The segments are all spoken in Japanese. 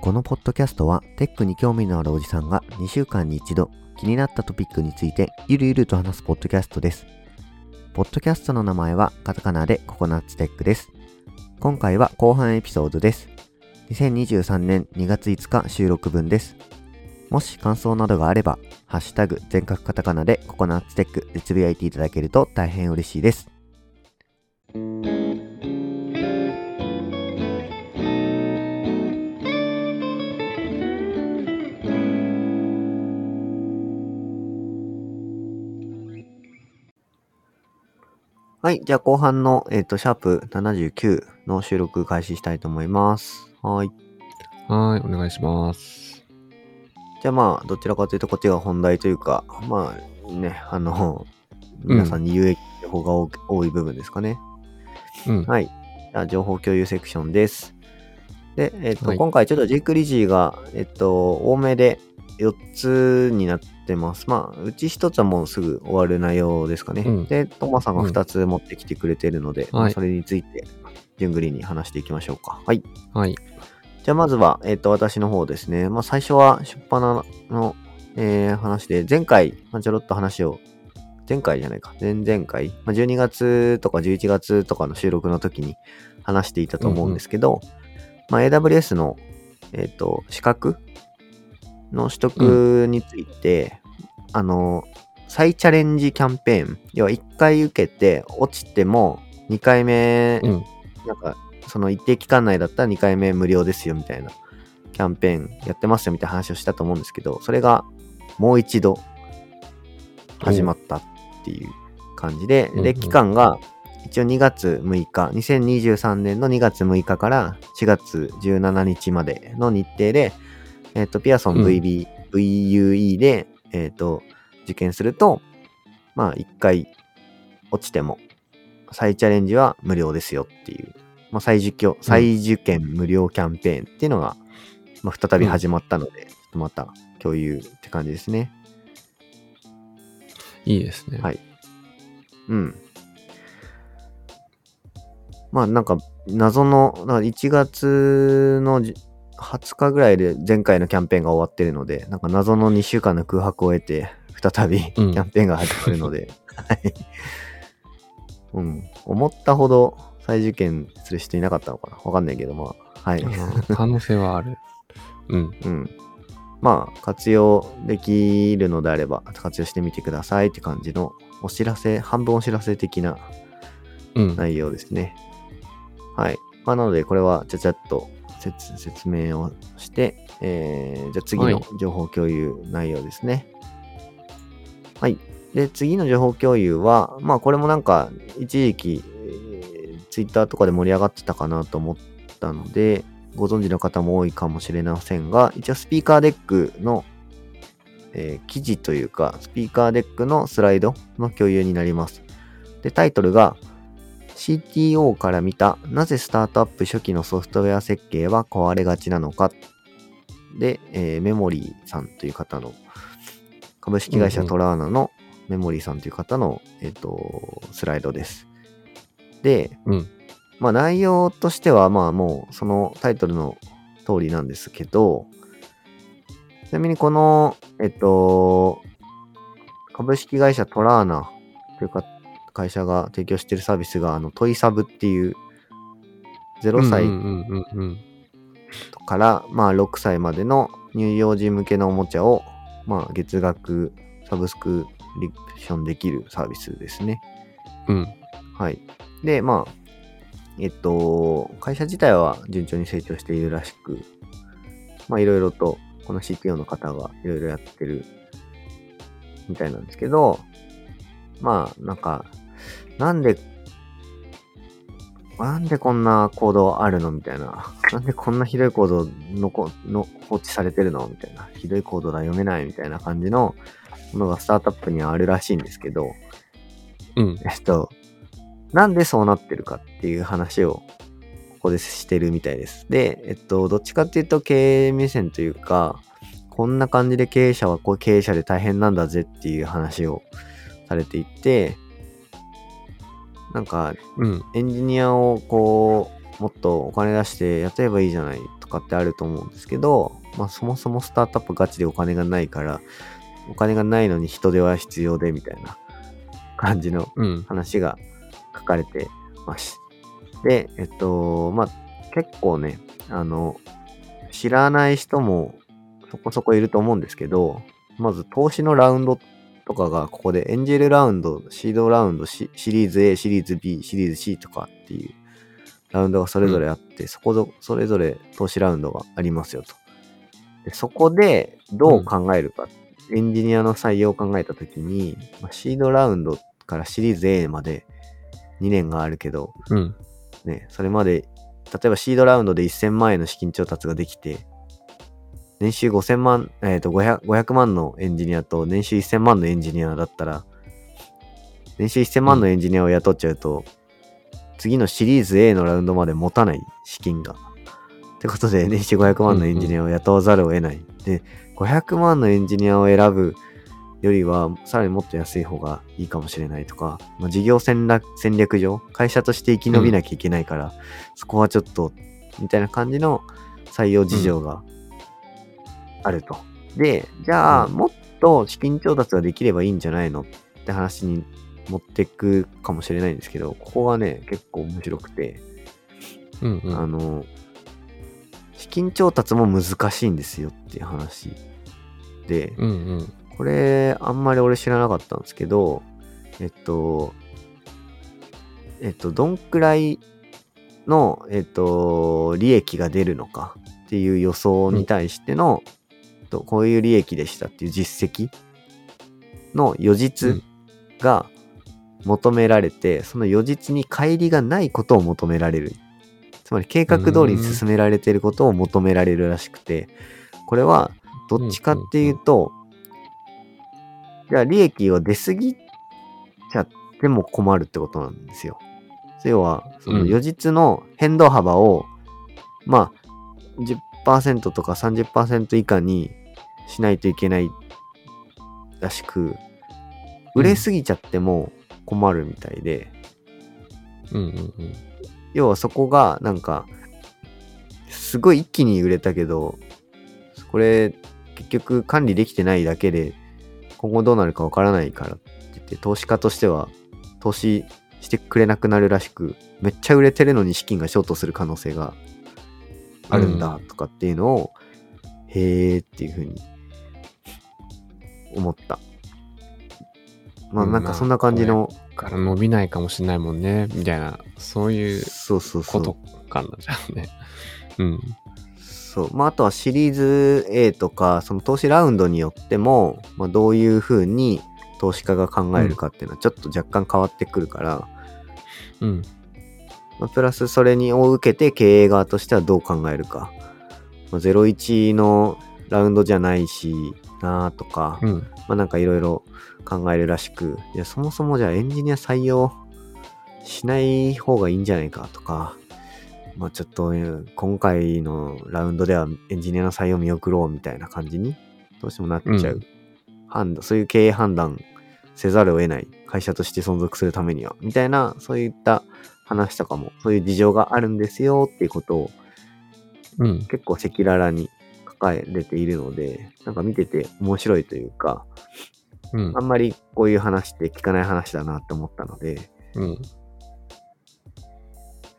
このポッドキャストはテックに興味のあるおじさんが2週間に一度気になったトピックについてゆるゆると話すポッドキャストです。ポッドキャストの名前はカタカナでココナッツテックです。今回は後半エピソードです。2023年2月5日収録分です。もし感想などがあれば、ハッシュタグ全角カタカナでココナッツテックでつぶやいていただけると大変嬉しいです。はい。じゃあ後半の、えっ、と、シャープ79の収録開始したいと思います。はい。はい、お願いします。じゃあまあ、どちらかというとこっちが本題というか、まあね、あの、皆さんに有益情報が多い部分ですかね。うん。はい。じゃあ情報共有セクションです。で、えっ、と、はい今回ちょっとジークリジーが、えっ、と、多めで4つになってます。まあ、うち1つはもうすぐ終わる内容ですかね。うんで、トマさんが2つ持ってきてくれているので、まあはいそれについて、順繰りに話していきましょうか。はい。はい。じゃあまずは、えっ、と、私の方ですね。まあ最初は、出版の、えー話で、前回、まあ、ちょろっと話を、前回じゃないか、前々回、まあ、12月とか11月とかの収録の時に話していたと思うんですけど、まあ AWS の、えっ、と、資格の取得について、あの、再チャレンジキャンペーン、要は1回受けて落ちても2回目うん。なんか、その一定期間内だったら2回目無料ですよみたいなキャンペーンやってますよみたいな話をしたと思うんですけど、それがもう一度始まったっていう感じで、で、期間が一応2月6日、2023年の2月6日から4月17日までの日程で、えっ、と、ピアソンうん。VB、VUE で、えっ、と、受験すると、まあ、1回落ちても、再チャレンジは無料ですよっていう、まあ、再受験、再受験無料キャンペーンっていうのが、まあ、再び始まったので、ちょっとまた共有って感じですね。いいですね。はいうん。まあなんか謎の、か1月のじ20日ぐらいで前回のキャンペーンが終わってるので、なんか謎の2週間の空白を得て、再びキうんャンペーンが始まるので、はい。うん。思ったほど再受験する人いなかったのかな？わかんないけど、まあ、はい。可能性はある。うん。うん。まあ、活用できるのであれば、活用してみてくださいって感じのお知らせ、半分お知らせ的なうん。内容ですね。はい。まあ、なので、これはちゃちゃっと説説明をして、えー、じゃあ次のはい情報共有内容ですね。はい。で、次の情報共有は、まあ、これもなんか、一時期、えー、ツイッターとかで盛り上がってたかなと思ったので、ご存知の方も多いかもしれませんが、一応スピーカーデックの、えー記事というか、スピーカーデックのスライドの共有になります。で、タイトルが、CTO から見たなぜスタートアップ初期のソフトウェア設計は壊れがちなのかで、えーメモリーさんという方の株式会社トラーナのメモリーさんという方の、えっとスライドです。で、うん。まあ内容としてはまあもうそのタイトルの通りなんですけど、ちなみにこの、えっと、株式会社トラーナというか会社が提供しているサービスが、あの、トイサブっていう、0歳。から、まあ6歳までの乳幼児向けのおもちゃを、まあ月額サブスクリプションできるサービスですね。うん。はい。で、まあ、えっと、会社自体は順調に成長しているらしく、まあ、いろいろと、この CTO の方がいろいろやってるみたいなんですけど、まあ、なんか、なんで、なんでこんなコードあるの？みたいな。なんでこんなひどいコードのこの放置されてるの？みたいな。ひどいコードだ読めないみたいな感じのものがスタートアップにはあるらしいんですけど、うん。えっと、なんでそうなってるかっていう話をここでしてるみたいです。で、えっと、どっちかっていうと経営目線というか、こんな感じで経営者はこう経営者で大変なんだぜっていう話をされていて、なんかうん。エンジニアをこう、もっとお金出してやってればいいじゃないとかってあると思うんですけど、まあそもそもスタートアップガチでお金がないから、お金がないのに人手は必要でみたいな感じのうん。書かれてます。で、えっと、まあ結構ね、あの、知らない人もそこそこいると思うんですけど、まず投資のラウンドとかがここでエンジェルラウンド、シードラウンド、シシリーズ A、シリーズ B、シリーズ C とかっていうラウンドがそれぞれあって、そこぞ、それぞれ投資ラウンドがありますよと。でそこでどう考えるか、エンジニアの採用を考えたときに、まあ、シードラウンドからシリーズ A まで2年があるけど、うん。ね、それまで、例えばシードラウンドで1000万円の資金調達ができて、年収5000万、えっ、と500、500万のエンジニアと年収1000万のエンジニアだったら、年収1000万のエンジニアを雇っちゃうと、次のシリーズ A のラウンドまで持たない資金が。ってことで、年収500万のエンジニアを雇わざるを得ない。で、500万のエンジニアを選ぶよりは、さらにもっと安い方がいいかもしれないとか、まあ、事業戦略戦略上、会社として生き延びなきゃいけないから、そこはちょっと、みたいな感じの採用事情があると。で、じゃあ、うんもっと資金調達ができればいいんじゃないの？って話に持ってくかもしれないんですけど、ここがね、結構面白くて、うん。うん。あの、資金調達も難しいんですよっていう話で、うんうん。これ、あんまり俺知らなかったんですけど、えっと、えっと、どんくらいの、えっと、利益が出るのかっていう予想に対しての、とこういう利益でしたっていう実績の予実が求められて、その予実に乖離がないことを求められる。つまり計画通りに進められていることを求められるらしくて、これはどっちかっていうと、じゃあ利益を出過ぎちゃっても困るってことなんですよ。要は、そのうん予実の変動幅を、まあ、10%とか30%以下にしないといけないらしく、売れすぎちゃっても困るみたいで、うんうんうん。要はそこがなんかすごい一気に売れたけどこれ結局管理できてないだけで今後どうなるかわからないからって言って投資家としては投資してくれなくなるらしくめっちゃ売れてるのに資金がショートする可能性があるんだとかっていうのを、へーっていうふうに思ったまあうんなんかそんな感じの、から伸びないかもしれないもんね、みたいな、そういうことかな、じゃあね。うん。そう。まあ、あとはシリーズ A とか、その投資ラウンドによっても、まあ、どういうふうに投資家が考えるかっていうのはちょっと若干変わってくるから、うん。まあ、プラスそれにを受けて経営側としてはどう考えるか。まあ、01のラウンドじゃないしなとか、うん。まあなんかいろいろ考えるらしく、いや、そもそもじゃあエンジニア採用しない方がいいんじゃないかとか、まあちょっとえー今回のラウンドではエンジニアの採用見送ろうみたいな感じにどうしてもなっちゃう。うん判断、そういう経営判断せざるを得ない会社として存続するためには、みたいな、そういった話とかも、そういう事情があるんですよっていうことをうん。結構赤裸々に書かれているので、なんか見てて面白いというか、うんあ。んまりこういう話って聞かない話だなって思ったので、うん。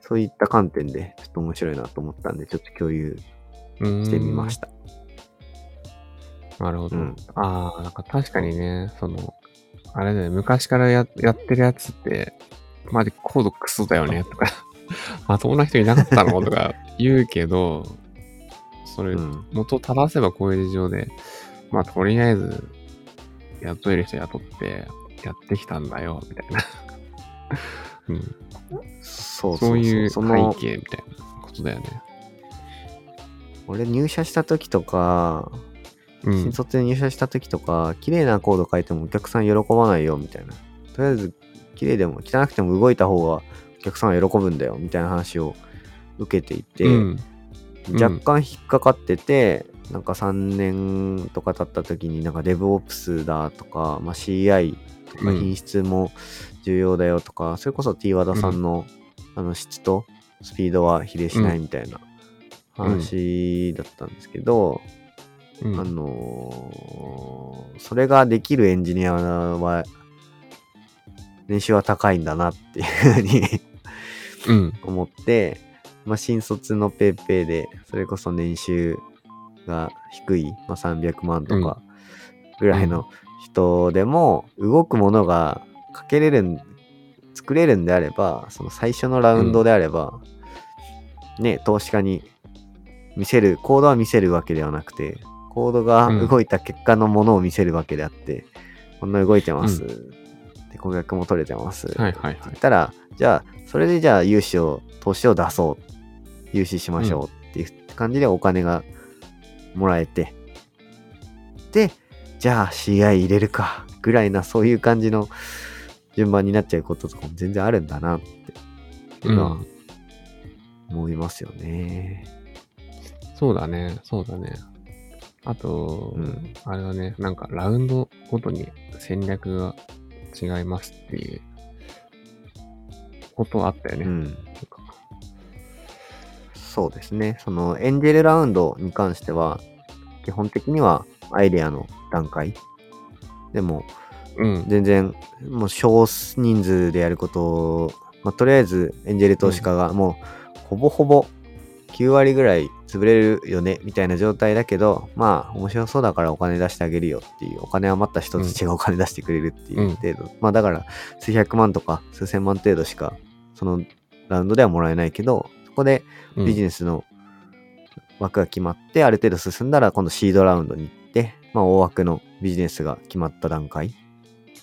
そういった観点でちょっと面白いなと思ったんで、ちょっと共有してみました。なるほど。うんああ、なんか確かにね、その、あれだよね、昔からややってるやつって、マジコードクソだよね、とか、まともな人いなかったのとか 言うけど、それ、うん元を正せばこういう事情で、まあとりあえず、雇える人雇って、やってきたんだよ、みたいな。うん、そうそういう背景みたいなことだよね。俺入社した時とか、うん新。卒で入社した時とか、綺麗なコード書いてもお客さん喜ばないよみたいな。とりあえず、綺麗でも汚くても動いた方がお客さんは喜ぶんだよみたいな話を受けていて、うん。うん若干引っかかってて、なんか3年とか経った時になんか DevOps だとか、まあ、CI とかうん品質も重要だよとか、それこそ T 和田さんの,、あの質とスピードは比例しないみたいな話だったんですけど、うん。あのーそれができるエンジニアは年収は高いんだなっていうふうにうん。思って、まあ、新卒のペーペーで、それこそ年収が低い、まあ、300万とかぐらいの人でも、動くものがかけれるん、作れるんであれば、その最初のラウンドであれば、ね、投資家に見せる、コードは見せるわけではなくて、コードが動いた結果のものを見せるわけであって、こんな動いてます。で、顧客も取れてます。はいはいはい言っ。たら、じゃあ、それでじゃあ融資を、投資を出そう。融資しましょうっていう感じでお金がもらえて。で、じゃあ CI 入れるか。ぐらいな、そういう感じの順番になっちゃうこととかも全然あるんだなっていうのは思いますよね。そうだね、そうだね。あと、うんあれだね、なんかラウンドごとに戦略が違いますっていうことはあったよね。うん。そうですね。そのエンジェルラウンドに関しては、基本的にはアイデアの段階。でも、うん。全然、もう少人数でやることを、まあ、とりあえずエンジェル投資家がもうほぼほぼ9割ぐらい潰れるよねみたいな状態だけど、まあ面白そうだからお金出してあげるよっていう、お金余った人たちがお金出してくれるっていう程度。まあだから数百万とか数千万程度しかそのラウンドではもらえないけど、そこでうんビジネスの枠が決まって、ある程度進んだら今度シードラウンドに行って、まあ大枠のビジネスが決まった段階。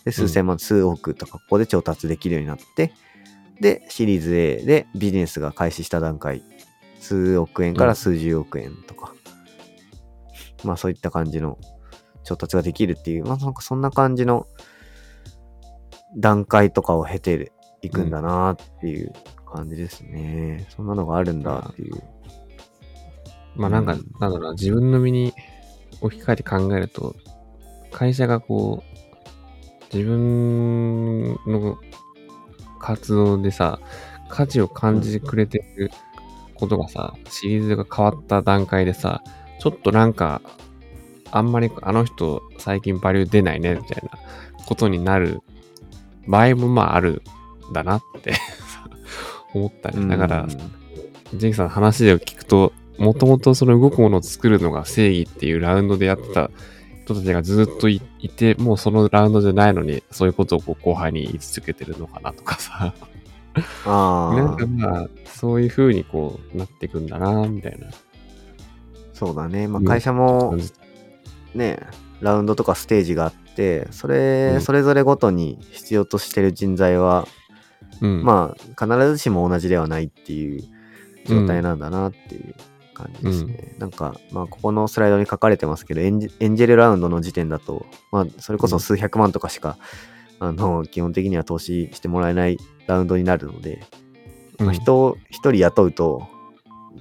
で、数千万、数億とかここで調達できるようになって、で、シリーズ A でビジネスが開始した段階。数億円から数十億円とか。まあそういった感じの調達ができるっていう、まあなんかそんな感じの段階とかを経ていくんだなっていう感じですね。そんなのがあるんだっていう。まあなんか、うんなんだろうな、自分の身に置き換えて考えると、会社がこう、自分の活動でさ、価値を感じてくれてることがさ、シリーズが変わった段階でさ、ちょっとなんか、あんまりあの人最近バリュー出ないね、みたいなことになる場合もまああるんだなって 思ったね。だから、ジェイクさんの話で聞くと、もともとその動くものを作るのが正義っていうラウンドでやってた人たちがずっといいて、もうそのラウンドじゃないのに、そういうことをこう後輩に言い続けてるのかなとかさ。あ なんかあ、まあ、そういう風にこうなっていくんだな、みたいなそうだね。まあうん会社も。ね、ラウンドとかステージがあって、それ、うんそれぞれごとに必要としてる人材は、うん。まあ、必ずしも同じではないっていう状態なんだなっていう感じですね。なんか、まあ、ここのスライドに書かれてますけど、エンジェルラウンドの時点だと、まあ、それこそ数百万とかしか、あの、基本的には投資してもらえないラウンドになるので、うん、まあ、人を一人雇うと、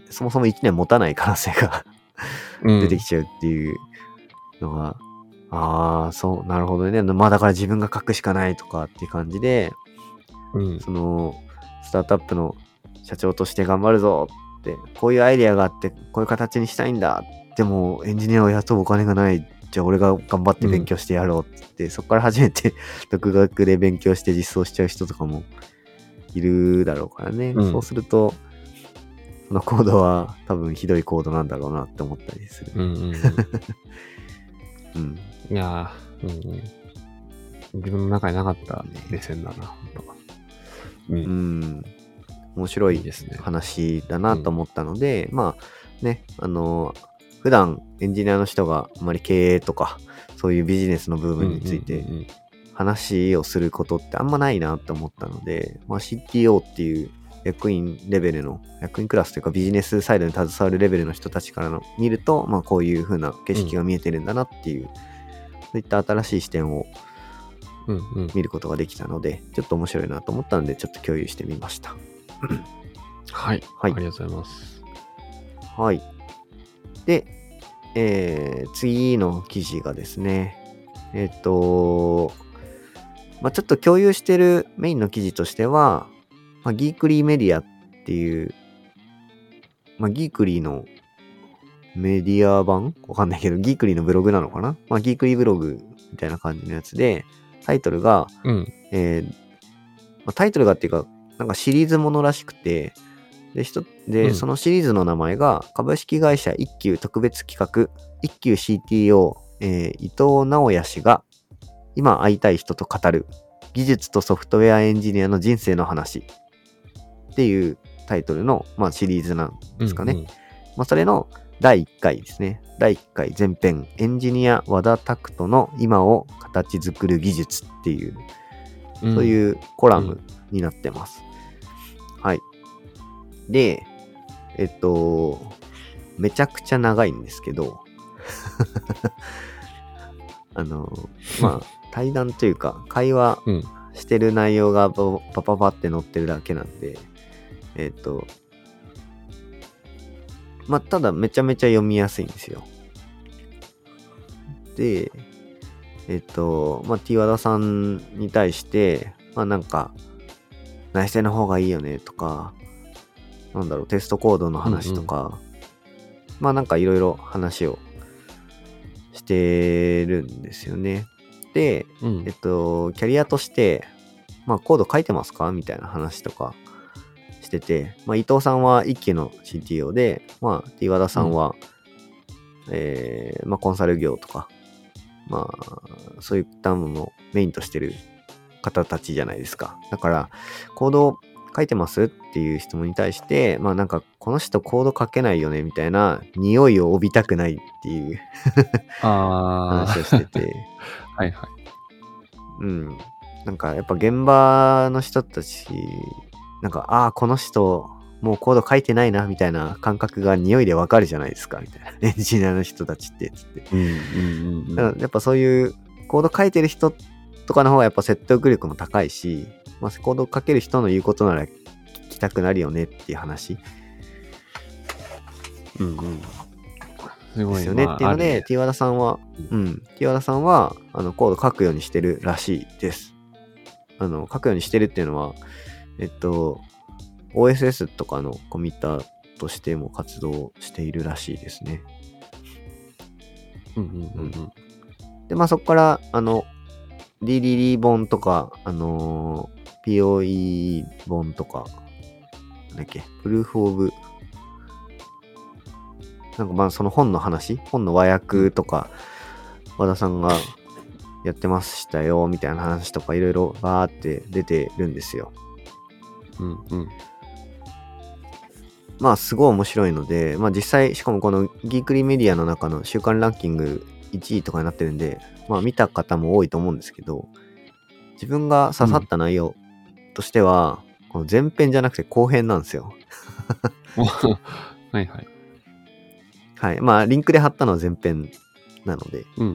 そもそも1年持たない可能性がうん出てきちゃうっていうのが、ああ、そう、なるほどね。まあだから自分が書くしかないとかっていう感じで、うん。その、スタートアップの社長として頑張るぞって、こういうアイデアがあって、こういう形にしたいんだ。でも、エンジニアを雇うお金がない。じゃあ俺が頑張って勉強してやろうって言って、そこから初めて 独学で勉強して実装しちゃう人とかもいるだろうからね。うんそうすると、そのコードは多分ひどいコードなんだろうなって思ったりする。うんうんうん。うん。いやー、うんうん。自分の中になかった目線だな、本当う。うんん。面白いですね。話だなと思ったので、まあね、あの、普段エンジニアの人があまり経営とか、そういうビジネスの部分についてうんうんうん話をすることってあんまないなって思ったので、まあ、CTO っていう役員レベルの、役員クラスというかビジネスサイドに携わるレベルの人たちからの見ると、まあこういう風な景色が見えてるんだなっていう、そういった新しい視点をうんうん。見ることができたので、ちょっと面白いなと思ったので、ちょっと共有してみました。はい。はいありがとうございます。はい。で、えー次の記事がですね、えっ、と、まあ、ちょっと共有してるメインの記事としては、まあ、ギークリーメディアっていう、まあ、ギークリーのメディア版？わかんないけど、ギークリーのブログなのかな？まあ、ギークリーブログみたいな感じのやつで、タイトルが、うん。えーまあ、タイトルがっていうか、なんかシリーズものらしくて、で、ひとで、うんそのシリーズの名前が、株式会社一休特別企画、一休 CTO、えー伊藤直也氏が、今会いたい人と語る、技術とソフトウェアエンジニアの人生の話っていうタイトルの、まあ、シリーズなんですかね。うんまあ、それの第1回ですね。第1回前編、エンジニア和田拓人の今を形作る技術っていううん。そういうコラムになってます。はい。で、えっと、めちゃくちゃ長いんですけど、あの、まあ、対談というか、会話うん。してる内容がパパパパって載ってるだけなんで、えっと、まあ、ただめちゃめちゃ読みやすいんですよ。で、えっと、まあ、T 和田さんに対して、まあなんか、内政の方がいいよねとか、なんだろう、テストコードの話とか、まあなんかいろいろ話をしてるんですよね。で、うん。えっと、キャリアとして、まあ、コード書いてますか？みたいな話とかしてて、まあ、伊藤さんは一期の CTO で、まあ、和田さんは、えーまあ、コンサル業とか、まあ、そういったものをメインとしてる方たちじゃないですか。だから、コード書いてますっていう質問に対して、まあなんか、この人コード書けないよねみたいな匂いを帯びたくないっていうあ話をしてて、あ。はいはい。うん。なんかやっぱ現場の人たち、なんか、ああ、この人、もうコード書いてないな、みたいな感覚が匂いでわかるじゃないですか、みたいな。エンジニアの人たちって、つって。うんうんうんやっぱそういうコード書いてる人とかの方がやっぱ説得力も高いし、まあ、コード書ける人の言うことなら聞きたくなるよねっていう話うんうん。すごいですよね。まあっていうので、T 和田さんは、うん、T 和田さんは、あの、コード書くようにしてるらしいです。あの、書くようにしてるっていうのは、えっと、OSS とかのコミッターとしても活動しているらしいですね。うんうんうんうん。で、まあそこから、あの、DDD 本とか、あのー POE 本とか、なんだっけ、プルーフオブ、なんかまあその本の話、本の和訳とか、和田さんがやってましたよ、みたいな話とかいろいろバーって出てるんですよ。うんうん。まあすごい面白いので、まあ実際、しかもこのギークリーメディアの中の週間ランキング1位とかになってるんで、まあ見た方も多いと思うんですけど、自分が刺さった内容としては、この前編じゃなくて後編なんですよ。はいはい。はい。まあリンクで貼ったのは前編なので、うん。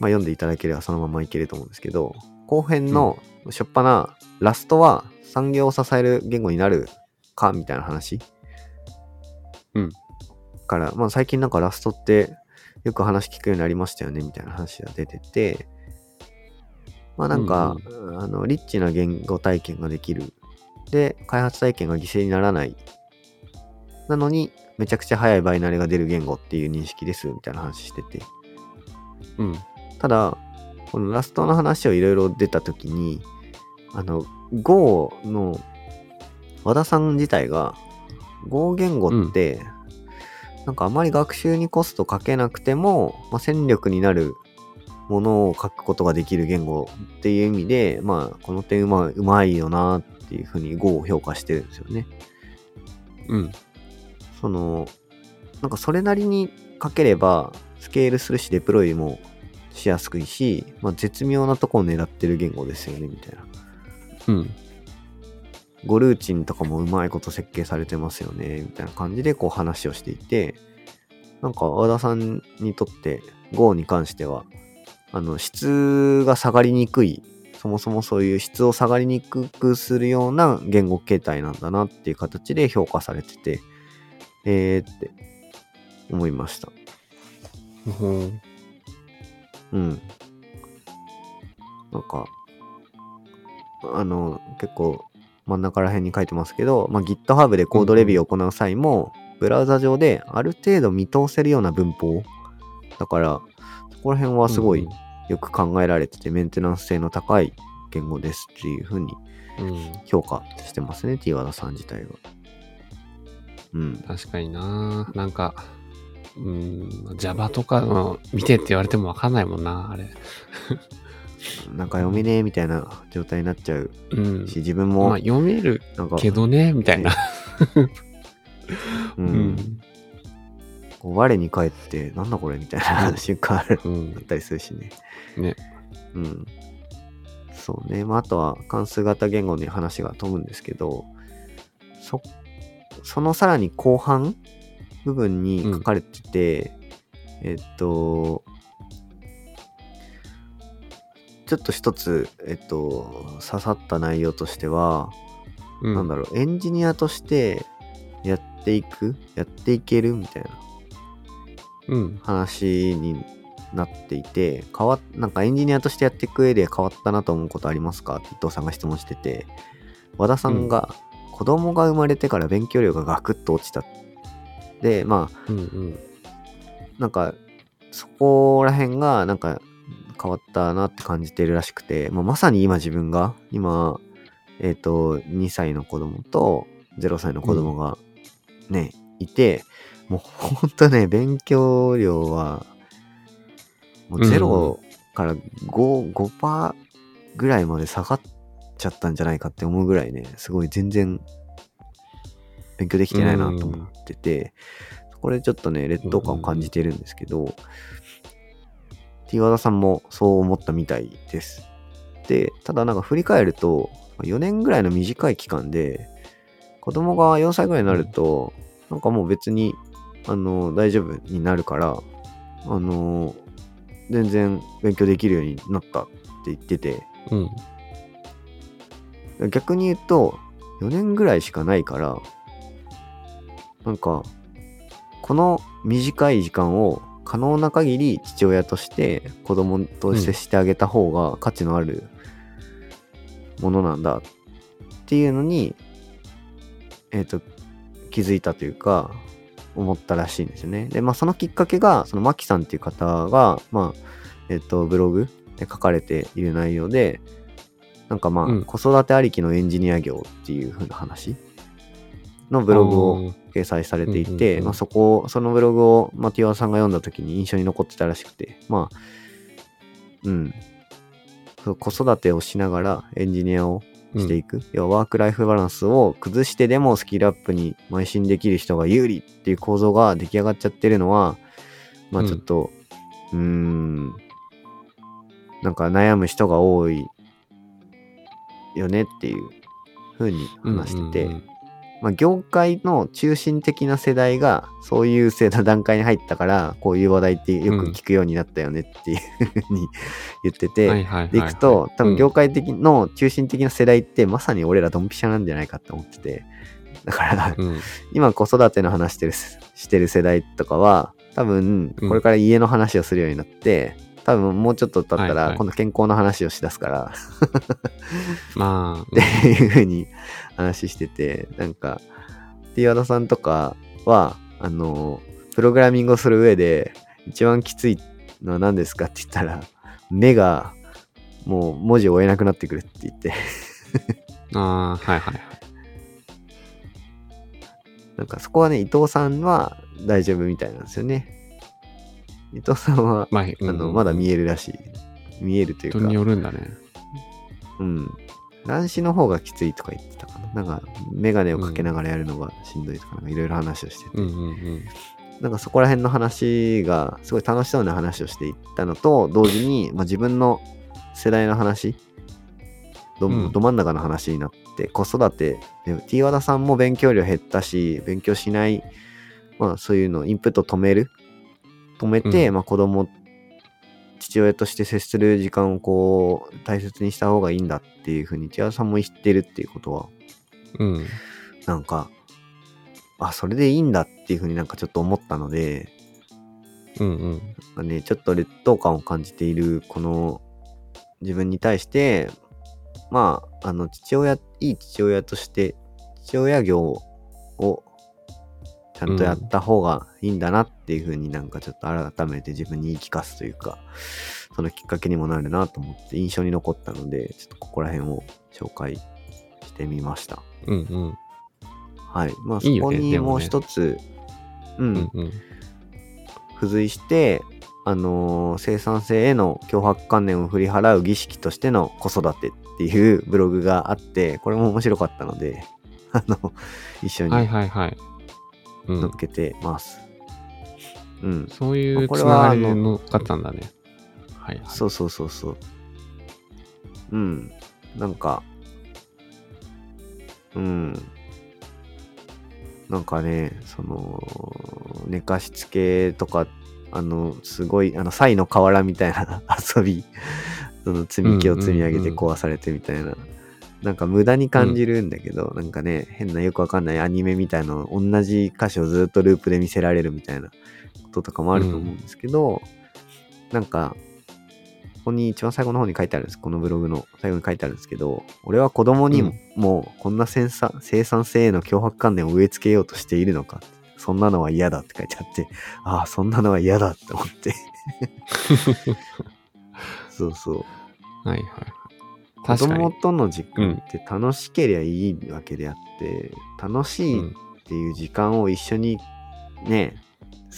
まあ読んでいただければそのままいけると思うんですけど、後編の初っ端、ラストは産業を支える言語になるかみたいな話。うん。から、まあ最近なんかラストってよく話聞くようになりましたよねみたいな話が出てて、まあなんか、あの、リッチな言語体験ができる。で、開発体験が犠牲にならない。なのに、めちゃくちゃ速いバイナリが出る言語っていう認識ですみたいな話してて。うん。ただ、このラストの話をいろいろ出たときに、あの、Go の和田さん自体が、Go 言語って、なんかあまり学習にコストかけなくても、まあ、戦力になるものを書くことができる言語っていう意味で、まあ、この点うまうまいよなっていうふうに Go を評価してるんですよね。うん。その、なんかそれなりに書ければ、スケールするし、デプロイもしやすくいし、まあ、絶妙なとこを狙ってる言語ですよね、みたいな。うん。ゴルーチンとかもうまいこと設計されてますよね、みたいな感じでこう話をしていて、なんか和田さんにとって Go に関しては、あの、質が下がりにくい、そもそもそういう質を下がりにくくするような言語形態なんだなっていう形で評価されてて、えーって思いました。うん。うん。なんか、あの、結構真ん中ら辺に書いてますけど、まあ、GitHub でコードレビューを行う際も、ブラウザ上である程度見通せるような文法。だから、そこら辺はすごいよく考えられてて、メンテナンス性の高い言語ですっていう風にうん。評価してますね、T 和田さん自体が。うん。確かにななんか、うん、Java とかの見てって言われてもわかんないもんな、あれ。なんか読めねえみたいな状態になっちゃううん。し、自分まもあ、読めるけどね、みたいな。う、うんん。こう我に返って、なんだこれみたいな瞬間あるうんあ。ったりするしね。ね。うん。そうね。まあ、あとは関数型言語に話が飛ぶんですけど、そ、そのさらに後半部分に書かれてて、えっと、ちょっと一つ、えっと、刺さった内容としては、うん。なんだろう、エンジニアとしてやっていくやっていけるみたいなうん。話になっていて、変わっ、なんかエンジニアとしてやっていく上で変わったなと思うことありますかって伊藤さんが質問してて、和田さんが、子供が生まれてから勉強量がガクッと落ちた。で、まあ、うん。うん。なんか、そこら辺が、なんか、変わったなって感じてるらしくて、まあ、まさに今自分が、今、えっ、と、2歳の子供と0歳の子供がね、いて、もうほんとね、勉強量は、もう0から5、5%ぐらいまで下がっちゃったんじゃないかって思うぐらいね、すごい全然勉強できてないなと思ってて、これちょっとね、劣等感を感じてるんですけど、和田さんもそう思ったみたいです。で、ただなんか振り返ると、4年ぐらいの短い期間で、子供が4歳ぐらいになると、なんかもう別に、あの、大丈夫になるから、あの、全然勉強できるようになったって言ってて、うん。逆に言うと、4年ぐらいしかないから、なんか、この短い時間を可能な限り父親として子供と接してあげた方が価値のあるものなんだっていうのに、えっ、と、気づいたというか、思ったらしいんですよね。で、まあそのきっかけが、そのマキさんっていう方が、まあ、えっ、と、ブログで書かれている内容で、なんかまあ、うん子育てありきのエンジニア業っていう風な話のブログを掲載されていて、うんうんうん。まあそこ、そのブログを、まあ、ティワさんが読んだ時に印象に残ってたらしくて、まあ、うん。子育てをしながらエンジニアをしていく。要はワークライフバランスを崩してでもスキルアップに邁進できる人が有利っていう構造が出来上がっちゃってるのは、まあうん。ちょっと、うーん、なんか悩む人が多いよねっていう風にうん話してて、うんうんまあ、業界の中心的な世代がそういう世代段階に入ったからこういう話題ってよく聞くようになったよねっていうふうに言ってて、でいくと多分業界、界的の中心的な世代ってまさに俺らドンピシャなんじゃないかって思っててだからうん。今子育ての話してるしてる世代とかは多分うん。これから家の話をするようになって、多分もうちょっと経ったはいはいら今度健康の話をしだすから、まあ、っていうふうに話してて、なんか、で、岩田さんとかは、あの、プログラミングをする上で、一番きついのは何ですかって言ったら、目が、もう文字を追えなくなってくるって言って、ああ、はいはいはい。なんかそこはね、伊藤さんは大丈夫みたいなんですよね。伊藤さんは、まあ、あの、まだ見ええるらしい。見えるというか人に、よるんだね。うん。乱視の方がきついとか言ってたかな。なんか、メガネをかけながらやるのがしんどいとか、いろいろ話をしてて。うんうんうん。なんかそこら辺の話がすごい楽しそうな話をしていったのと同時に、まあ、自分の世代の話ど真ん中の話になって子育てで T 和田さんも勉強量減ったし勉強しない、まあ、そういうのインプット止める止めて、うんまあ、子供父親として接する時間をこう大切にした方がいいんだっていうふうに和田さんも言ってるっていうことはうん。なんか、あ、それでいいんだっていうふうになんかちょっと思ったので、うんうん。ね、ちょっと劣等感を感じているこの自分に対して、まあ、あの、父親、いい父親として、父親業をちゃんとやった方がいいんだなっていうふうになんかちょっと改めて自分に言い聞かすというか、そのきっかけにもなるなと思って印象に残ったので、ちょっとここら辺を紹介してみました。うんうん。はい。まあ、そこにもう一つ、ううんんうん。付随して、あのー生産性への脅迫観念を振り払う儀式としての子育てっていうブログがあって、これも面白かったので、あの、一緒はいにはいはい。うん。載っけてます。うん。そういうこつながりで乗っかったんだね。はいはい。そうそうそうそう。うん。なんか、うん。なんかね、その、寝かしつけとか、あの、すごい、あの、サイの河原みたいな 遊び、その積み木を積み上げてうんうんうん壊されてみたいな、なんか無駄に感じるんだけど、なんかね、変なよくわかんないアニメみたいの同じ箇所をずっとループで見せられるみたいなこととかもあると思うんですけど、なんか、ここに一番最後の方に書いてあるんです。このブログの最後に書いてあるんですけど、俺は子供にも、もうこんな生産生産性への脅迫観念を植え付けようとしているのか。そんなのは嫌だって書いてあって、ああ、そんなのは嫌だって思って。そうそう。はいはいはい。子。供との時間って楽しけりゃいいわけであって、楽しいっていう時間を一緒にね、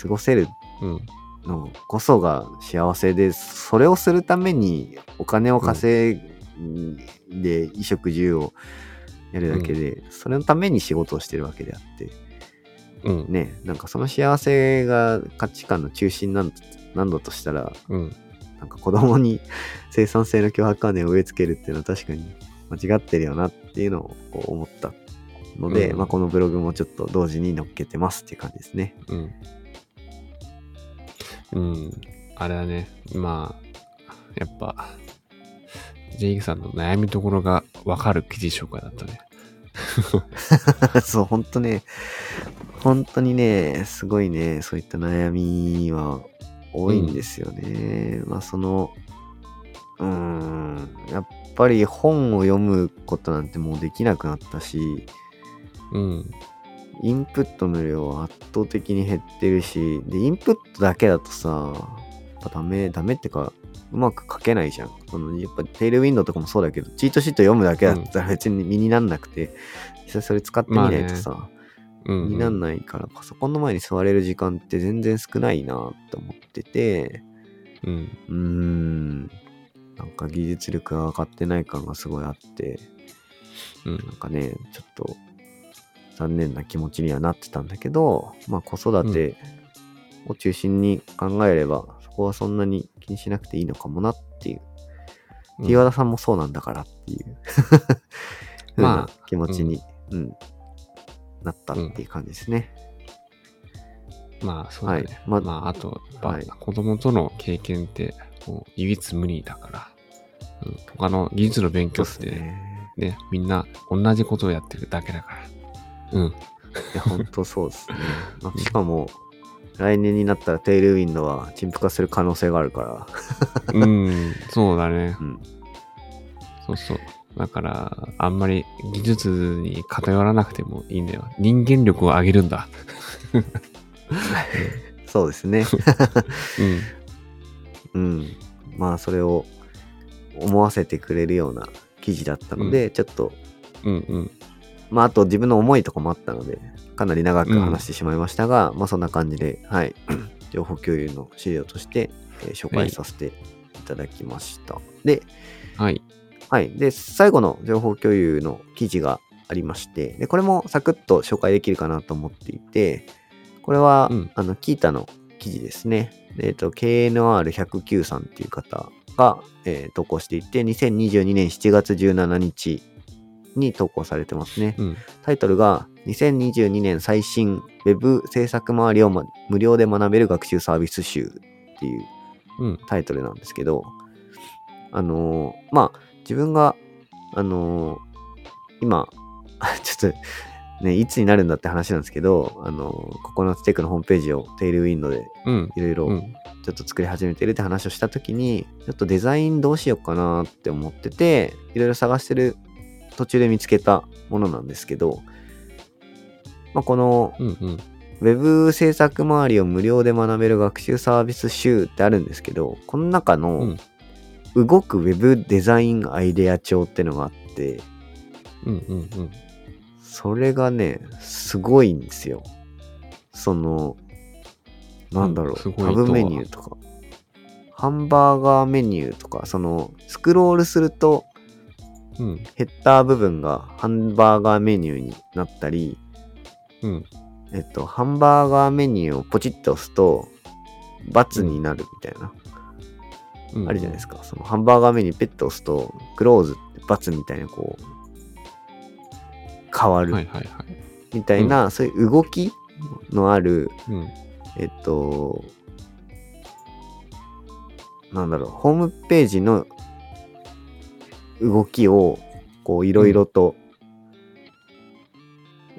過ごせるうん。のこそが幸せで、それをするためにお金を稼いで衣食住をやるだけで、それのために仕事をしてるわけであって、うん。ね、なんかその幸せが価値観の中心なんなんだとしたら、うん。なんか子供に 生産性の脅迫観念を植え付けるっていうのは確かに間違ってるよなっていうのをこう思ったので、うんまあこのブログもちょっと同時に載っけてますっていう感じですね。うん。うん。あれだね。まあ、やっぱ、ジェイクさんの悩みどころがわかる記事紹介だったね。そう、本当ね、本当にね、すごいね、そういった悩みは多いんですよね。まあ、その、うーん、やっぱり本を読むことなんてもうできなくなったし、うん。インプットの量は圧倒的に減ってるし、で、インプットだけだとさ、やっぱダメ、ダメってか、うまく書けないじゃん。このやっぱテールウィンドウとかもそうだけど、チートシート読むだけだったら別に身になんなくて、実際それ使ってみないとさ、うん、になんないから、パソコンの前に座れる時間って全然少ないなって思ってて、うん。うーん、なんか技術力が上がってない感がすごいあって、うん。なんかね、ちょっと残念な気持ちにはなってたんだけど、まあ子育てを中心に考えれば、そこはそんなに気にしなくていいのかもなっていう。うん。岩田さんもそうなんだからっていう、まあまあ気持ちに、うん、なったっていう感じですね。まあ、そうだね。はいままあ、あと、やっぱはい子供との経験って、もう唯一無二だから、うん、他の技術の勉強って、そうですねね。みんな同じことをやってるだけだから。うん。いや、本当そうですね。まあしかも、来年になったらテールウィンドは陳腐化する可能性があるから。うん、そうだね。うん。そうそう。だから、あんまり技術に偏らなくてもいいんだよ。人間力を上げるんだ。そうですね。うん。うん。まあ、それを思わせてくれるような記事だったので、ちょっと、うんうん。まあ、あと自分の思いとかもあったので、かなり長く話してしまいましたが、まあ、そんな感じで、はい。情報共有の資料として、えー紹介させていただきました。で、はい。はい。で、最後の情報共有の記事がありまして、で、これもサクッと紹介できるかなと思っていて、これは、うんあの、キータの記事ですね。でえっと、KNR109 さんっていう方が、えー投稿していて、2022年7月17日に投稿されてますね。うん。タイトルが、2022年最新 Web 制作周りを、ま無料で学べる学習サービス集っていううん。タイトルなんですけど、あのーまあ、自分が、あのー今、ちょっと、ね、いつになるんだって話なんですけど、あの、ココナッツテックのホームページをテールウィンドでうん。いろいろうん。ちょっと作り始めてるって話をした時に、ちょっとデザインどうしようかなって思ってて、いろいろ探してる途中で見つけたものなんですけど、まあ、このうん。うん。ウェブ制作周りを無料で学べる学習サービス集ってあるんですけど、この中の動くウェブデザインアイデア帳ってのがあって、うん。うん。うん。それがね、すごいんですよ。その、なんだろう、うんタブメニューとか、ハンバーガーメニューとか、その、スクロールすると、うん。ヘッダー部分がハンバーガーメニューになったり、うん。えっと、ハンバーガーメニューをポチッと押すと、×になるみたいな、うん。あるじゃないですか。そのハンバーガーメニューペット押すと、クローズって×みたいなこう、変わる。みたいな、そういう動きのある、うん。えっと、なんだろう、ホームページの動きを、こう、いろいろと、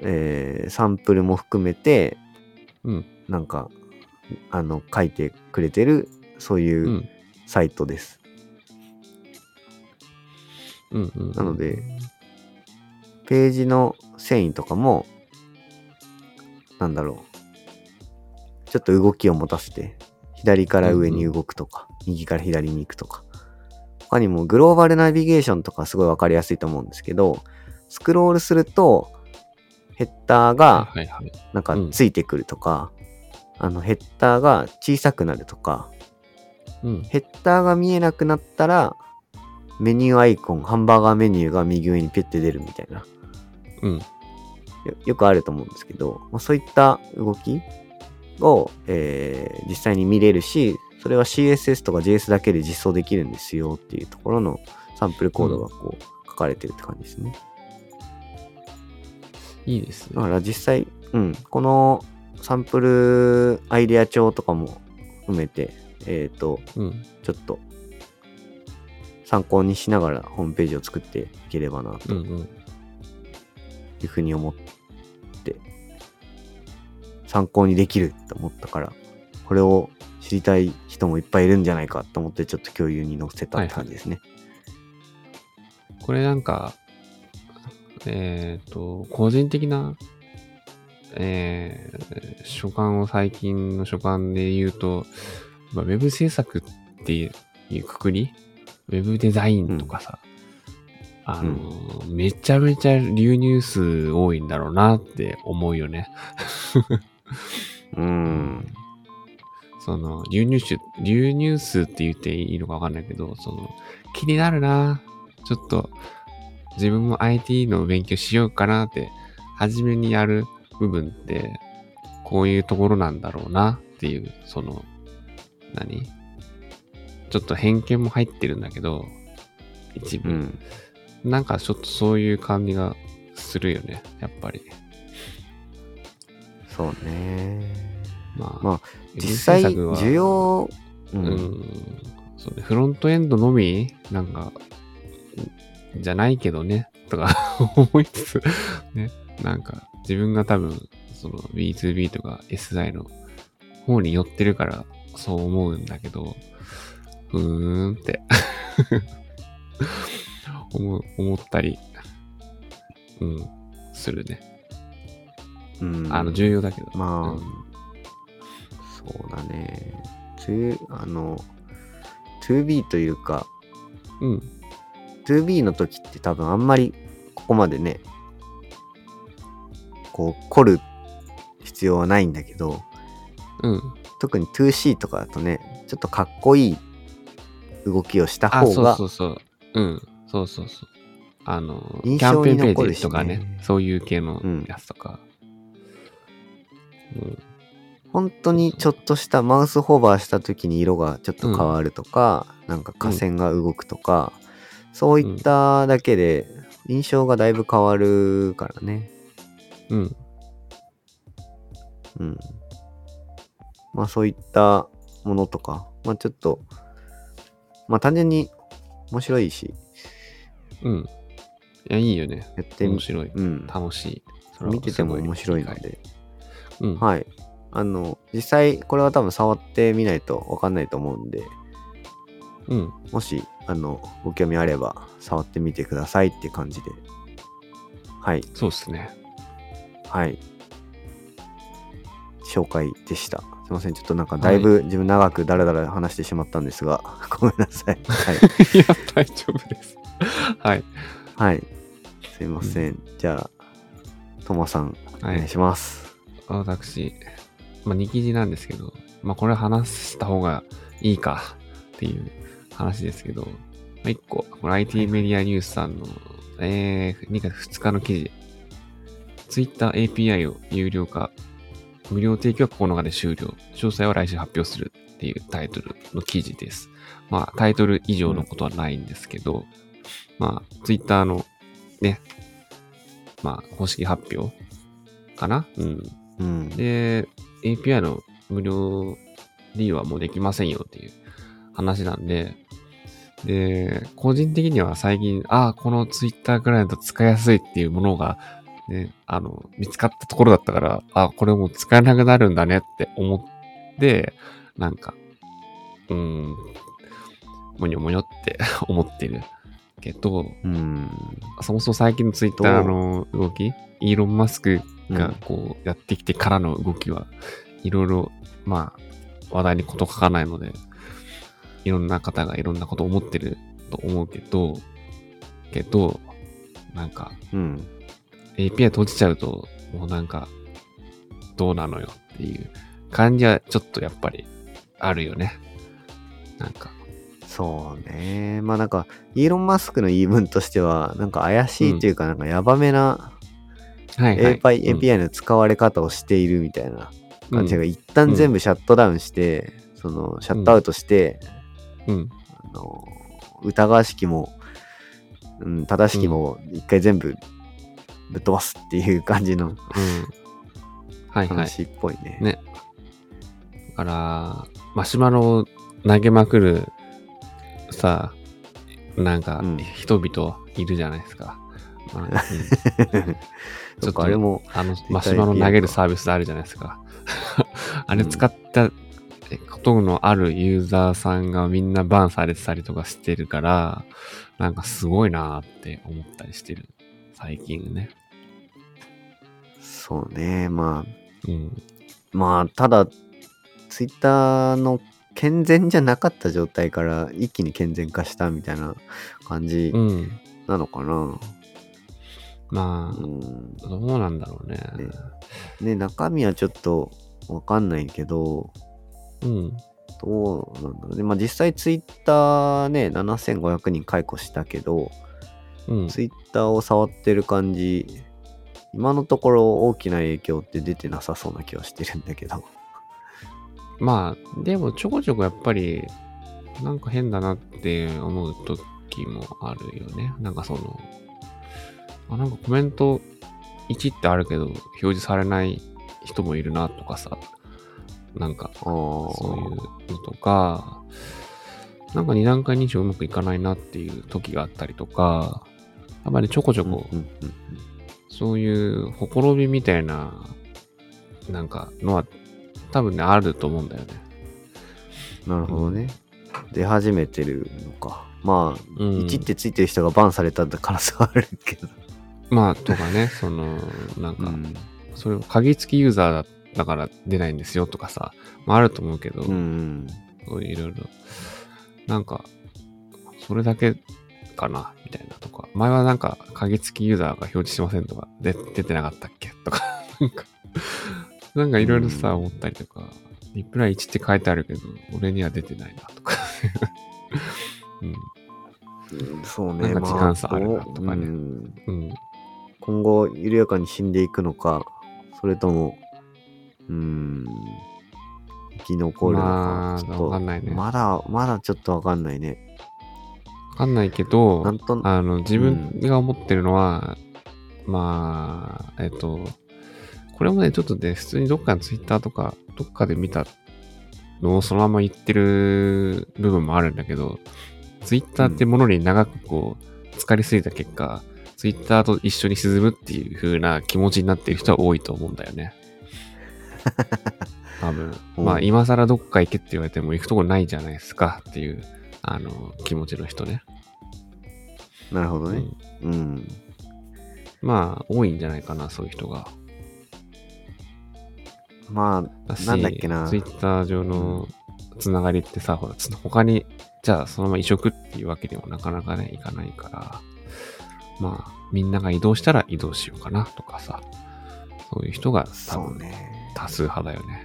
えーサンプルも含めて、うん。なんか、あの、書いてくれてる、そうう。いうんサイトです。うん。うん。なので、ページの繊維とかも、なんだろう。ちょっと動きを持たせて、左から上に動くとか、右から左に行くとか。他にもグローバルナビゲーションとかすごいわかりやすいと思うんですけど、スクロールすると、ヘッダーが。なんかうんついてくるとか、あのヘッダーが小さくなるとか、うん。ヘッダーが見えなくなったら、メニューアイコン、ハンバーガーメニューが右上にピュッて出るみたいな。うん。よよくあると思うんですけど、まあ、そういった動きを、えー実際に見れるし、それは CSS とか JS だけで実装できるんですよっていうところのサンプルコードがこう書かれてるって感じですね。いいですね。だから実際、うん、このサンプルアイデア帳とかも含めて、えっ、と、うん。ちょっと参考にしながらホームページを作っていければなと。いうふうに思って、参考にできると思ったから、これを知りたい人もいっぱいいるんじゃないかと思って、ちょっと共有に載せたって感じですね。これなんか、えっ、と、個人的な、えー所感を最近の所感で言うと、まあ、ウェブ制作っていうくくり、ウェブデザインとかさ、あの、めちゃめちゃ流入数多いんだろうなって思うよね。うーん。その、流入数、流入数って言っていいのかわかんないけど、その、気になるな。ちょっと、自分も IT の勉強しようかなって、初めにやる部分って、こういうところなんだろうなっていう、その、何？ちょっと偏見も入ってるんだけど、一部。うん。なんかちょっとそういう感じがするよね、やっぱり。そうね。まあ、まあ、実際、需要、う。うんん、そうね、フロントエンドのみなんか、じゃないけどね、とか 思いつつ、ね、なんか自分が多分、その B2B とか SI の方に寄ってるからそう思うんだけど、うーんって 思う思ったり、うん、するね。うんあの、重要だけど。まあ、うんそうだね。2、あの、2B というか、うん、2B の時って多分あんまりここまでね、こう凝る必要はないんだけど、うん。特に 2C とかだとね、ちょっとかっこいい動きをしたあ、そう方がそうそう。うん。そうそうそう。あの、キ印象に残るしねージとかね、そういう系のうんやつとか。うん。本当にちょっとしたマウスホバーした時に色がちょっと変わるとか、なんか下線が動くとか、そういっただけで印象がだいぶ変わるからね。うん。うん。まあそういったものとか、まあちょっと、まあ単純に面白いし、うん。いや、いいよね。やってみ面、白い。うん。楽しい。それは見てても面白いので、うん。はい。あの、実際、これは多分触ってみないとわかんないと思うんで、うん。もし、あの、ご興味あれば、触ってみてくださいって感じで。はい。そうですね。はい。紹介でした。すいません。ちょっとなんか、だいぶ自分長くダラダラ話してしまったんですが、ごめんなさい。はい。いや、大丈夫です。はい。はい。すいません。じゃあ、ともさん、おはい願い。します。私、まあ、2記事なんですけど、まあ、これ話した方がいいかっていう話ですけど、まあ、1個、これ IT メディアニュースさんの、えー、2月2日の記事。Twitter API を有料化。無料提供は9日で終了。詳細は来週発表するっていうタイトルの記事です。まあ、タイトル以上のことはないんですけど、まあ、Twitter のね、まあ、公式発表かな？うん。うん。で、API の無料利用はもうできませんよっていう話なんで、で、個人的には最近、ああ、この Twitter クライアント使いやすいっていうものが、ね、あの、見つかったところだったから、ああ、これもう使えなくなるんだねって思って、なんか、うーん、もにょもにょって 思ってるけど、うん。そもそも最近の Twitter の動き、イーロン・マスクがこうやってきてからの動きはいろいろ、まあ、話題に事欠かないので、いろんな方がいろんなことを思ってると思うけど、けど、なんか、うん。API 閉じちゃうと、もうなんか、どうなのよっていう感じはちょっとやっぱりあるよね。なんか、そうね。まあなんか、イーロン・マスクの言い分としては、なんか怪しいというか、なんかヤバめなはいはい。API,、の使われ方をしているみたいな感じが、うん一旦全部シャットダウンして、その、シャットアウトして、うん。あの疑わしきも、うん、正しきも一回全部ぶっ飛ばすっていう感じのうん。はいはい。話っぽいね。ね。だから、マシュマロを投げまくる、さ、なんかうん、人々いるじゃないですか。まあうん そっか、あれも、あの、マシュマロ投げるサービスあるじゃないですか。あれ使ったことのあるユーザーさんがみんなバンされてたりとかしてるから、なんかすごいなーって思ったりしてる。最近ね。そうね、まあ、うん。まあ、ただ、ツイッターの健全じゃなかった状態から一気に健全化したみたいな感じうん。なのかな。まあ、うん、どうなんだろうね。ねね、中身はちょっとわかんないけど、うん。どうなんだろうね。まあ実際ツイッターね、7500人解雇したけど、うん。ツイッターを触ってる感じ、今のところ大きな影響って出てなさそうな気はしてるんだけど。まあ、でもちょこちょこやっぱり、なんか変だなって思う時もあるよね。なんかその、あ、なんかコメント1ってあるけど、表示されない人もいるなとかさ、なんか、そういうのとか、なんか二段階認証うまくいかないなっていう時があったりとか、やっぱりちょこちょこ、うんうんうんそういうほころびみたいな、なんかのは多分ね、あると思うんだよね。なるほどね。出始めてるのか。まあ、うん1ってついてる人がバンされた可能性はあるけど。まあ、とかね、その、なんか、うん。それを鍵付きユーザーだだから出ないんですよとかさ、まああると思うけど、うんいろいろ、なんか、それだけかな、みたいなとか。前はなんか、鍵付きユーザーが表示しませんとか、で出てなかったっけ？とか、なんか、なんかいろいろさ、うん思ったりとか、リプライ1って書いてあるけど、俺には出てないな、とか。うんそうね。なんか時間差あるなとかねうんうん。うん。今後、緩やかに死んでいくのか、それとも、うーん、生き残るのか、まあちょっとわかんないねまだ、まだちょっとわかんないね。わかんないけど、あの、自分が思ってるのは、まあ、えっと、これもね、ちょっとね、普通にどっかのツイッターとか、どっかで見たのをそのまま言ってる部分もあるんだけど、ツイッターってものに長くこう、浸かりすぎた結果、ツイッターと一緒に沈むっていう風な気持ちになってる人は多いと思うんだよね。多分。まあ、今更どっか行けって言われても行くとこないじゃないですかっていう、あの、気持ちの人ね。なるほどね。うんうん。まあ、多いんじゃないかな、そういう人が。まあ、なんだっけなツイッター上のつながりってさ、ほら、つ他に、じゃあそのまま移植っていうわけにもなかなかね、いかないから、まあ、みんなが移動したら移動しようかなとかさ、そういう人が多分そうね。多数派だよね。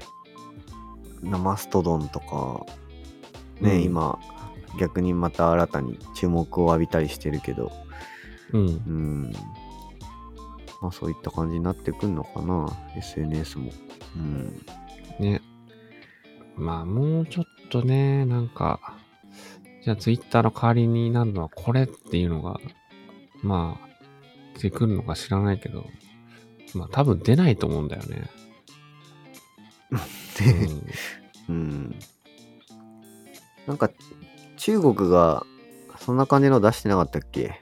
マストドンとか、ね、うん今、逆にまた新たに注目を浴びたりしてるけど、うん。うん。まあそういった感じになってくんのかな、SNS も。うん。ね。まあ、もうちょっとね、なんか、じゃあツイッターの代わりになるのはこれっていうのが、まあ、出てくるのか知らないけど、まあ多分出ないと思うんだよね。うんうん。なんか、中国が、そんな感じの出してなかったっけ？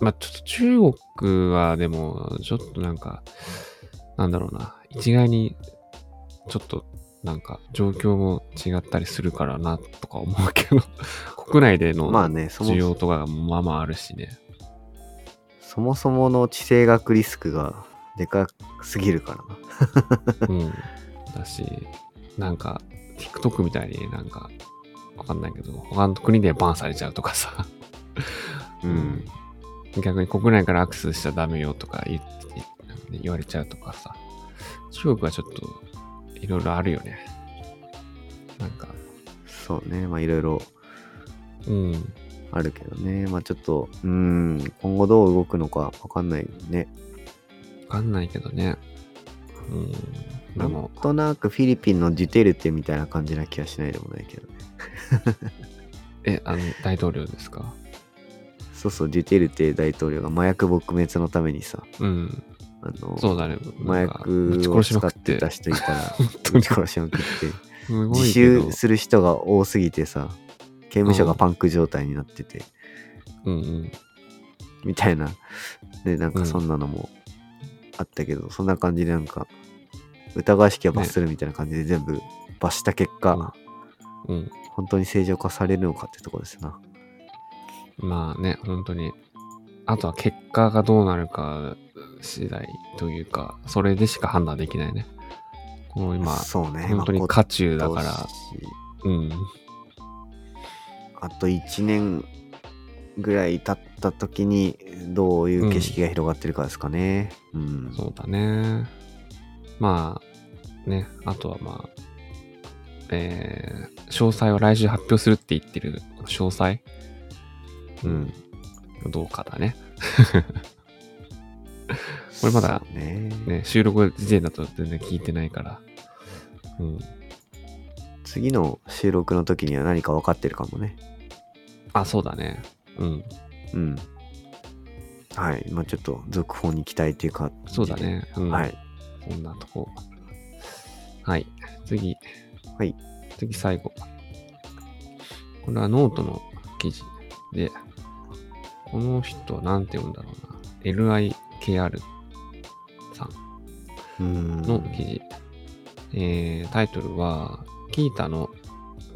まあちょっと中国はでも、ちょっとなんか、なんだろうな、一概に、ちょっと、なんか、状況も違ったりするからな、とか思うけど、国内でのまあね、そも需要とかがまあまああるしね。そもそもの地政学リスクがでかすぎるからな。うん。だし、なんか、TikTok みたいになんか、わかんないけど、他の国でバンされちゃうとかさ、うん。逆に国内からアクセスしちゃダメよとか言言言われちゃうとかさ、中国はちょっと、いろいろあるよね。なんか、そうね。まあいろいろうん。あるけどね。まあちょっと、うん、今後どう動くのかわかんないね。わかんないけどね。うん。でなんも、となくフィリピンのデュテルテみたいな感じな気はしないでもないけどね。え、あの、大統領ですか？そうそう、デュテルテ大統領が麻薬撲滅のためにさ、うん。あの、そうだね。麻なんか薬を使ってた人いたら、本当に撃ち殺しまくって、すご自いけど習する人が多すぎてさ、刑務所がパンク状態になってて、うんうん。みたいな。で、なんうんかそんなのもあったけど、そんな感じでなんか、疑わしきは罰するみたいな感じで全部罰した結果、うん。本当に正常化されるのかってとこですな。まあね、本当に。あとは結果がどうなるか次第というか、それでしか判断できないね。この今、そうね。本当にまあ渦中だから、うん。あと1年ぐらい経った時に、どういう景色が広がってるかですかね。うん。そうだね。まあ、ね、あとはまあ、えー、詳細は来週発表するって言ってる詳細？うん。どうかだね。これまだねね、収録時点だと全然聞いてないから。うん。次の収録の時には何か分かってるかもね。あ、そうだね。うん。うん。はい。まあちょっと続報に期待っていうか。そうだ。ね。うん、はい。そんなとこ。はい。次。はい。次最後。これはノートの記事で、この人は何て読むんだろうな。LIKR さんうん。の記事。えータイトルは、 Qiita の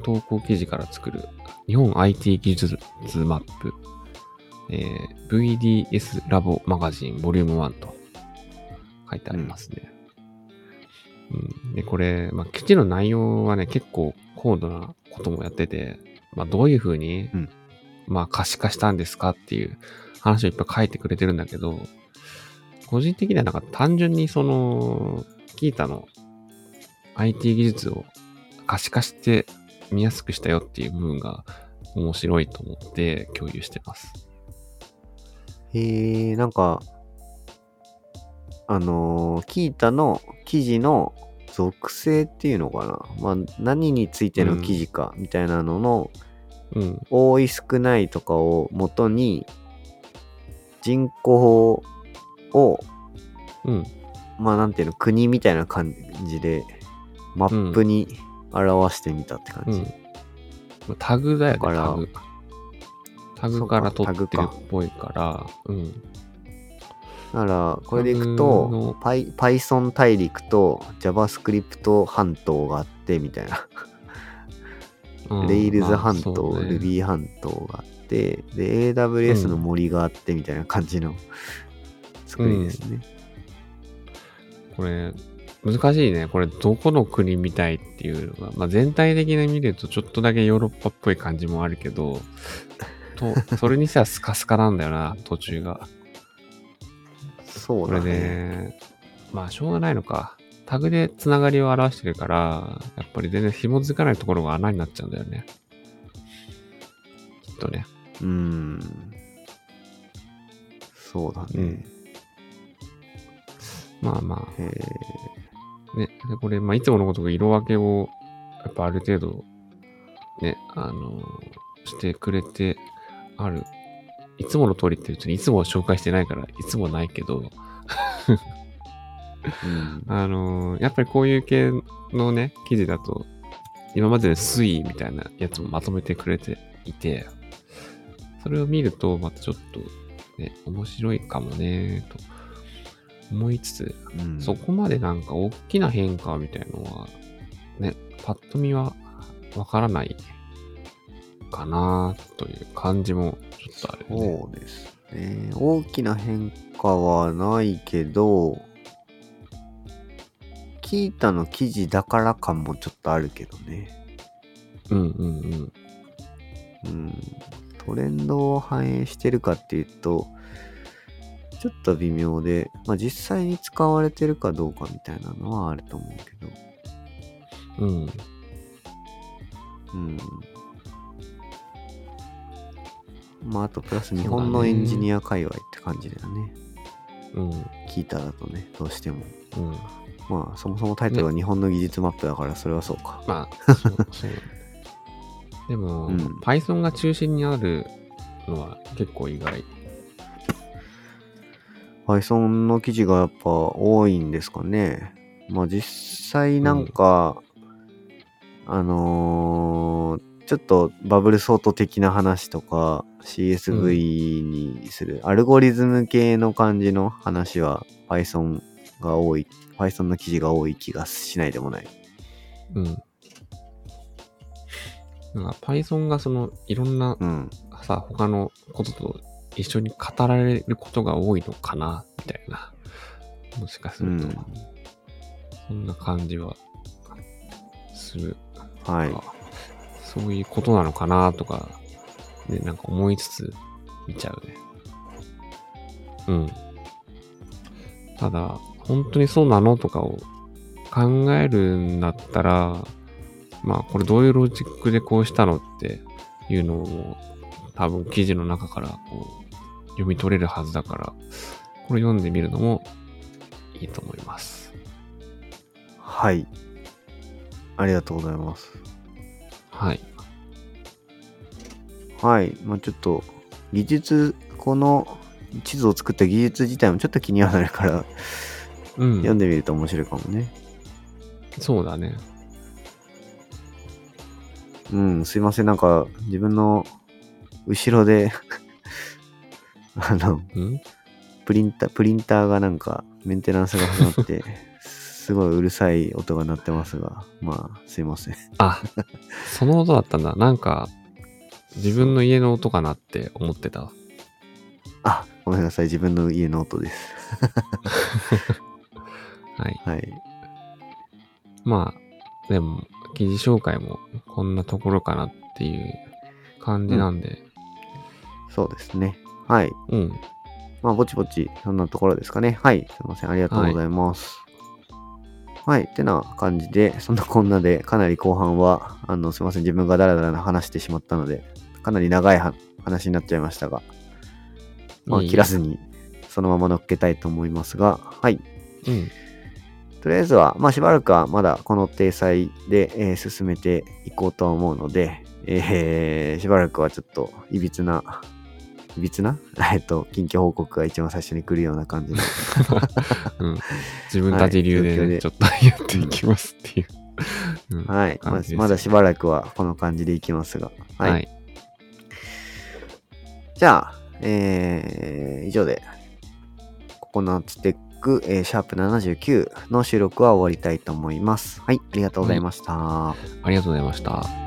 投稿記事から作る日本 IT 技術マップ、えー VDS ラボマガジンボリューム1と書いてありますね。うん、で、これ、まあ、記事の内容はね、結構高度なこともやってて、まあ、どういうふうに、うんまあ、可視化したんですかっていう話をいっぱい書いてくれてるんだけど、個人的にはなんか単純にその、キータの IT 技術を可視化して見やすくしたよっていう部分が面白いと思って共有してます。へえ、なんか、あのーキータの記事の属性っていうのかな。まあ、何についての記事かみたいなのの、うん。多い少ないとかを元に、人口を、うん。まあなんていうの、国みたいな感じで、マップに表してみたたって感じ。うん。タグだよね、だからタグ。タグから取ってるっぽいから、うん。だから、これでいくと Python 大陸と JavaScript 半島があって、みたいな。うん Rails まあ半島、ね Ruby 半島があって、で、AWS の森があって、みたいな感じの作りですね。これ、難しいね。これ、どこの国みたいっていうのが、まあ、全体的に見るとちょっとだけヨーロッパっぽい感じもあるけど、と、それにしてはスカスカなんだよな、途中が。これそうだね。ね、まあ、しょうがないのか。タグでつながりを表してるから、やっぱり全然紐づかないところが穴になっちゃうんだよね。きっとね。うーん。そうだね。まあまへあ、ね。でこれ、まあ、いつものことが色分けを、やっぱある程度、ね、あのしてくれてある。いつもの通りって別にいつもは紹介してないから、いつもないけど、ーうん。あのーやっぱりこういう系のね、記事だと、今までの推移みたいなやつもまとめてくれていて、それを見ると、またちょっと、ね、面白いかもね、と思いつつ、うんそこまでなんか大きな変化みたいのは、ね、パッと見はわからないかなという感じもちょっとあるよね。そうですね。大きな変化はないけど、キータの記事だから感もちょっとあるけどね。うんうんうん。うん。トレンドを反映してるかっていうと、ちょっと微妙で、まあ実際に使われてるかどうかみたいなのはあると思うけど。うん。うん。まああとプラス日本のエンジニア界隈って感じだよね。うん。聞いただとね、どうしても。うん。まあそもそもタイトルは日本の技術マップだからそれはそうか。まあ、そう、そう。でも、うん Python が中心にあるのは結構意外。Python の記事がやっぱ多いんですかね。まあ実際なんか、あのーちょっとバブルソート的な話とか CSV にする、アルゴリズム系の感じの話は Python が多い、Python の記事が多い気がしないでもない。うん。なんか Python がそのいろんなうん。さ、他のことと一緒に語られることが多いのかな、みたいな。もしかすると、うん。そんな感じはする。はい。そういうことなのかな、とか、ね、なんか思いつつ見ちゃうね。うん。ただ、本当にそうなのとかを考えるんだったら、まあ、これどういうロジックでこうしたのっていうのを多分記事の中からこう読み取れるはずだから、これ読んでみるのもいいと思います。はい。ありがとうございます。はい。はい。まあちょっと、技術、この地図を作った技術自体もちょっと気にはなるから、うん。読んでみると面白いかもね。そうだね。うん、すいません。なんか、自分の後ろで あの、うん？プリンター、プリンターがなんか、メンテナンスが始まって、すごいうるさい音が鳴ってますが、まあ、すいません。あ、その音だったんだ。なんか、自分の家の音かなって思ってた。あ、ごめんなさい。自分の家の音です。はい。はい。まあ、でも、記事紹介もこんなところかなっていう感じなんで、そうですね。はい。うん。まあ、ぼちぼち、そんなところですかね。はい。すいません。ありがとうございます。はい。ってな感じで、そんなこんなで、かなり後半は、あの、すいません。自分がダラダラ話してしまったので、かなり長いは話になっちゃいましたが、まあ、いい切らずに、そのまま乗っけたいと思いますが、はい。うん。とりあえずは、まあ、しばらくはまだこの体裁で、えー進めていこうとは思うので、えーしばらくはちょっと、いびつな、いびつな？えっと、近況報告が一番最初に来るような感じの。うん。自分たち流でね、はいちょっとやっていきますっていう。うんはい。ままだしばらくはこの感じでいきますが。はい。はい。じゃあ、えー、以上で、ココナッツテック、えーシャープ79の収録は終わりたいと思います。はい、ありがとうございました。ありがとうございました。